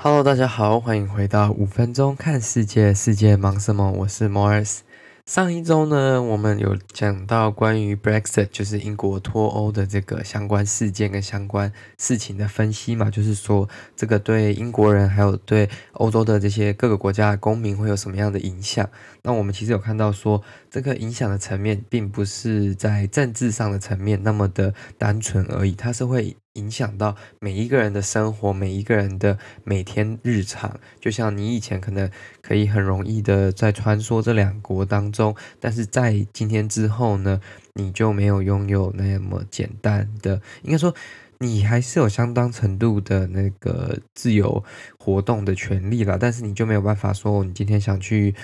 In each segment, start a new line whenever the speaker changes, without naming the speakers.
Hello，大家好，欢迎回到五分钟看世界，世界忙什么？我是 Morris。上一周呢，我们有讲到关于 Brexit，就是英国脱欧的这个相关事件跟相关事情的分析嘛，就是说这个对英国人还有对欧洲的这些各个国家的公民会有什么样的影响？那我们其实有看到说，这个影响的层面并不是在政治上的层面那么的单纯而已，它是会影响到每一个人的生活，每一个人的每天日常。就像你以前可能可以很容易的在穿梭这两国当中，但是在今天之后呢，你就没有拥有那么简单的，应该说你还是有相当程度的那个自由活动的权利啦，但是你就没有办法说你今天想去。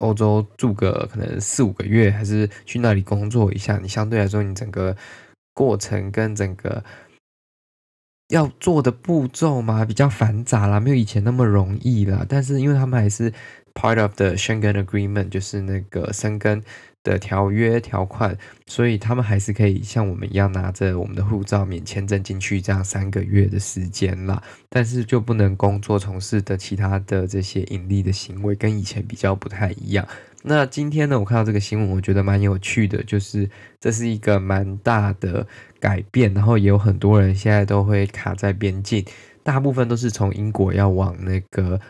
欧洲住个可能四五个月，还是去那里工作一下，你相对来说，你整个过程跟整个要做的步骤嘛，比较繁杂啦，没有以前那么容易啦。但是因为他们还是 part of the Schengen Agreement，就是那个申根。的条约条款，所以他们还是可以像我们一样拿着我们的护照免签证进去，这样三个月的时间啦。但是就不能工作从事的其他的这些盈利的行为，跟以前比较不太一样。那今天呢，我看到这个新闻，我觉得蛮有趣的，就是这是一个蛮大的改变，然后也有很多人现在都会卡在边境，大部分都是从英国要往那个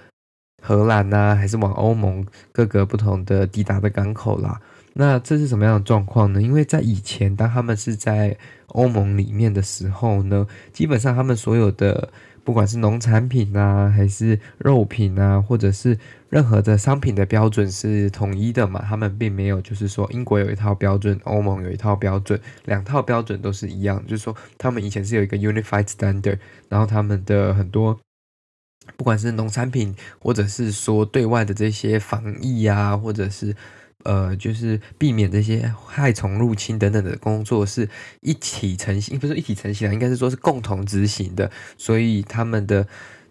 荷兰呐、啊，还是往欧盟各个不同的抵达的港口啦。那这是什么样的状况呢？因为在以前，当他们是在欧盟里面的时候呢，基本上他们所有的不管是农产品啊，还是肉品啊，或者是任何的商品的标准是统一的嘛。他们并没有就是说英国有一套标准，欧盟有一套标准，两套标准都是一样。就是说他们以前是有一个 unified standard，然后他们的很多不管是农产品，或者是说对外的这些防疫啊，或者是。呃，就是避免这些害虫入侵等等的工作是一体成型，不是一体成型啊，应该是说是共同执行的。所以他们的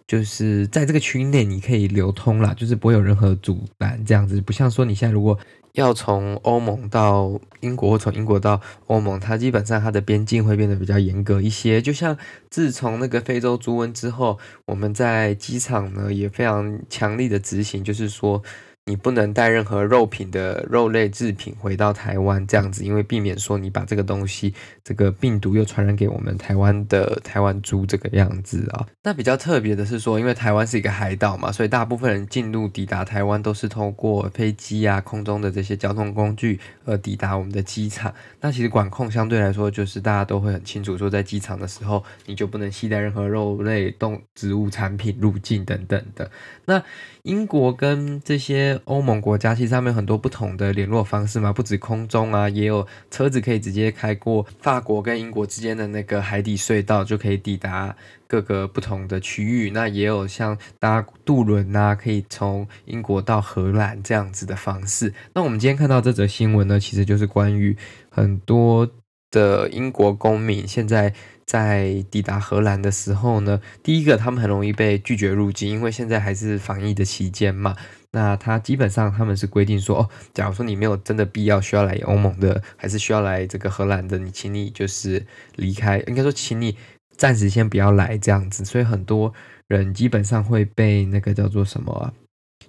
就是在这个区域内你可以流通啦，就是不会有任何阻拦这样子。不像说你现在如果要从欧盟到英国，或从英国到欧盟，它基本上它的边境会变得比较严格一些。就像自从那个非洲猪瘟之后，我们在机场呢也非常强力的执行，就是说。你不能带任何肉品的肉类制品回到台湾这样子，因为避免说你把这个东西、这个病毒又传染给我们台湾的台湾猪这个样子啊。那比较特别的是说，因为台湾是一个海岛嘛，所以大部分人进入抵达台湾都是通过飞机啊、空中的这些交通工具而抵达我们的机场。那其实管控相对来说，就是大家都会很清楚，说在机场的时候你就不能携带任何肉类、动植物产品入境等等的。那英国跟这些。欧盟国家其实他们有很多不同的联络方式嘛，不止空中啊，也有车子可以直接开过法国跟英国之间的那个海底隧道，就可以抵达各个不同的区域。那也有像搭渡轮啊，可以从英国到荷兰这样子的方式。那我们今天看到这则新闻呢，其实就是关于很多的英国公民现在在抵达荷兰的时候呢，第一个他们很容易被拒绝入境，因为现在还是防疫的期间嘛。那他基本上他们是规定说，哦，假如说你没有真的必要需要来欧盟的，还是需要来这个荷兰的，你请你就是离开，应该说请你暂时先不要来这样子。所以很多人基本上会被那个叫做什么，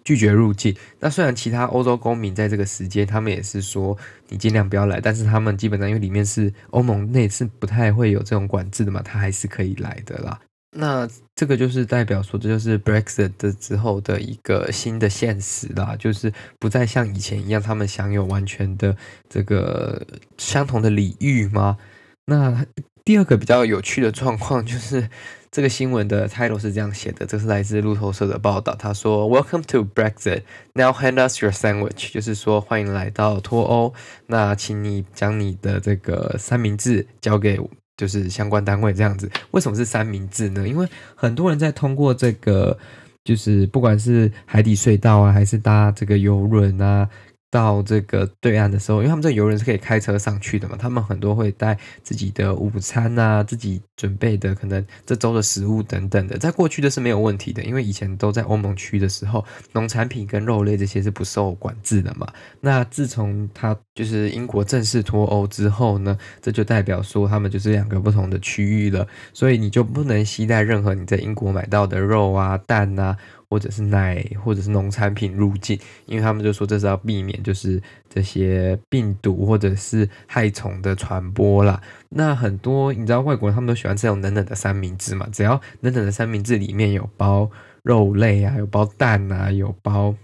拒绝入境。那虽然其他欧洲公民在这个时间，他们也是说你尽量不要来，但是他们基本上因为里面是欧盟内是不太会有这种管制的嘛，他还是可以来的啦。那这个就是代表说，这就是 Brexit 的之后的一个新的现实啦，就是不再像以前一样，他们享有完全的这个相同的礼遇吗？那第二个比较有趣的状况就是，这个新闻的 title 是这样写的，这是来自路透社的报道，他说：“Welcome to Brexit. Now hand us your sandwich。”就是说，欢迎来到脱欧，那请你将你的这个三明治交给。就是相关单位这样子，为什么是三明治呢？因为很多人在通过这个，就是不管是海底隧道啊，还是搭这个游轮啊，到这个对岸的时候，因为他们这游轮是可以开车上去的嘛，他们很多会带自己的午餐啊，自己准备的可能这周的食物等等的，在过去的是没有问题的，因为以前都在欧盟区的时候，农产品跟肉类这些是不受管制的嘛。那自从他就是英国正式脱欧之后呢，这就代表说他们就是两个不同的区域了，所以你就不能携带任何你在英国买到的肉啊、蛋啊。或者是奶，或者是农产品入境，因为他们就说这是要避免就是这些病毒或者是害虫的传播啦。那很多你知道外国人他们都喜欢这种冷冷的三明治嘛，只要冷冷的三明治里面有包肉类啊，有包蛋啊，有包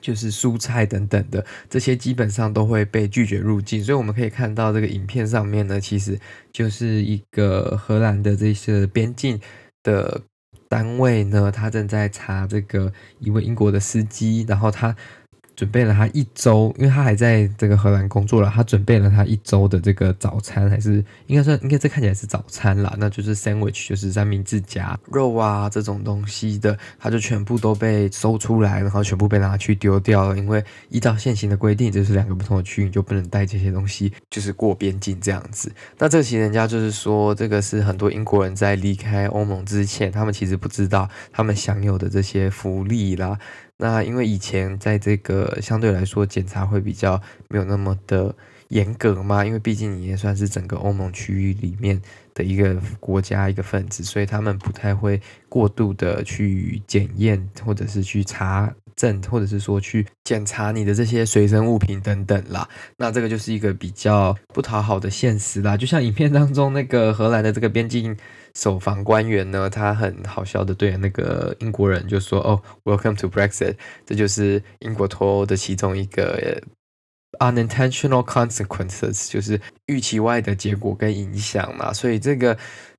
就是蔬菜等等的，这些基本上都会被拒绝入境。所以我们可以看到这个影片上面呢，其实就是一个荷兰的这些边境的。单位呢，他正在查这个一位英国的司机，然后他。准备了他一周，因为他还在这个荷兰工作了。他准备了他一周的这个早餐，还是应该算，应该这看起来是早餐啦。那就是 sandwich，就是三明治夹肉啊这种东西的，他就全部都被搜出来，然后全部被拿去丢掉了。因为依照现行的规定，就是两个不同的区域就不能带这些东西，就是过边境这样子。那这其实人家就是说，这个是很多英国人在离开欧盟之前，他们其实不知道他们享有的这些福利啦。那因为以前在这个相对来说检查会比较没有那么的严格嘛，因为毕竟你也算是整个欧盟区域里面的一个国家一个分子，所以他们不太会过度的去检验或者是去查证，或者是说去检查你的这些随身物品等等啦。那这个就是一个比较不讨好的现实啦，就像影片当中那个荷兰的这个边境。守防官员呢，他很好笑的对那个英国人就说：“哦，Welcome to Brexit，这就是英国脱欧的其中一个 unintentional consequences，就是预期外的结果跟影响嘛。所以这个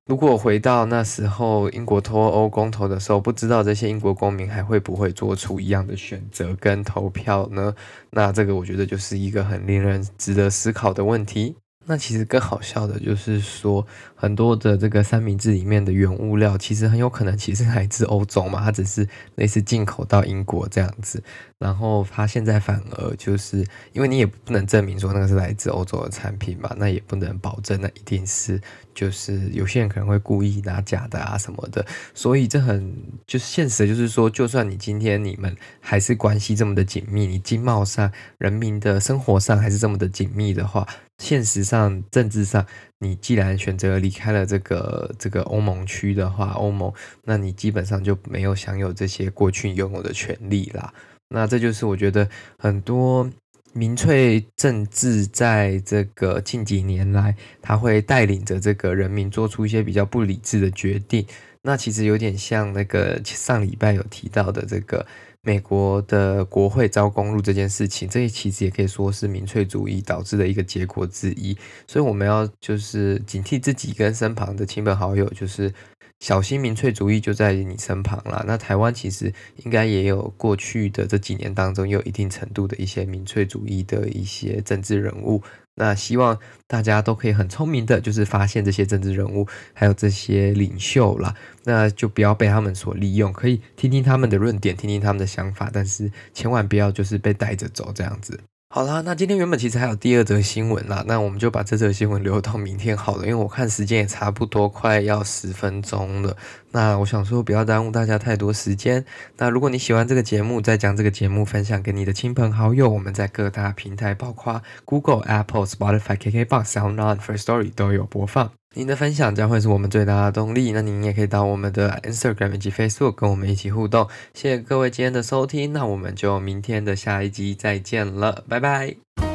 如果回到那时候英国脱欧公投的时候，不知道这些英国公民还会不会做出一样的选择跟投票呢？那这个我觉得就是一个很令人值得思考的问题。”那其实更好笑的就是说，很多的这个三明治里面的原物料，其实很有可能其实来自欧洲嘛，它只是类似进口到英国这样子。然后它现在反而就是，因为你也不能证明说那个是来自欧洲的产品嘛，那也不能保证那一定是，就是有些人可能会故意拿假的啊什么的。所以这很就是现实就是说，就算你今天你们还是关系这么的紧密，你经贸上、人民的生活上还是这么的紧密的话。现实上、政治上，你既然选择离开了这个这个欧盟区的话，欧盟，那你基本上就没有享有这些过去拥有的权利啦。那这就是我觉得很多民粹政治在这个近几年来，他会带领着这个人民做出一些比较不理智的决定。那其实有点像那个上礼拜有提到的这个。美国的国会招公路这件事情，这其实也可以说是民粹主义导致的一个结果之一。所以我们要就是警惕自己跟身旁的亲朋好友，就是小心民粹主义就在你身旁啦。那台湾其实应该也有过去的这几年当中，有一定程度的一些民粹主义的一些政治人物。那希望大家都可以很聪明的，就是发现这些政治人物，还有这些领袖啦，那就不要被他们所利用，可以听听他们的论点，听听他们的想法，但是千万不要就是被带着走这样子。好啦，那今天原本其实还有第二则新闻啦，那我们就把这则新闻留到明天好了，因为我看时间也差不多快要十分钟了。那我想说不要耽误大家太多时间。那如果你喜欢这个节目，再将这个节目分享给你的亲朋好友。我们在各大平台，包括 Google、Apple、Spotify、KKBox、SoundOn、Firstory 都有播放。您的分享将会是我们最大的动力。那您也可以到我们的 Instagram 以及 Facebook 跟我们一起互动。谢谢各位今天的收听，那我们就明天的下一集再见了，拜拜。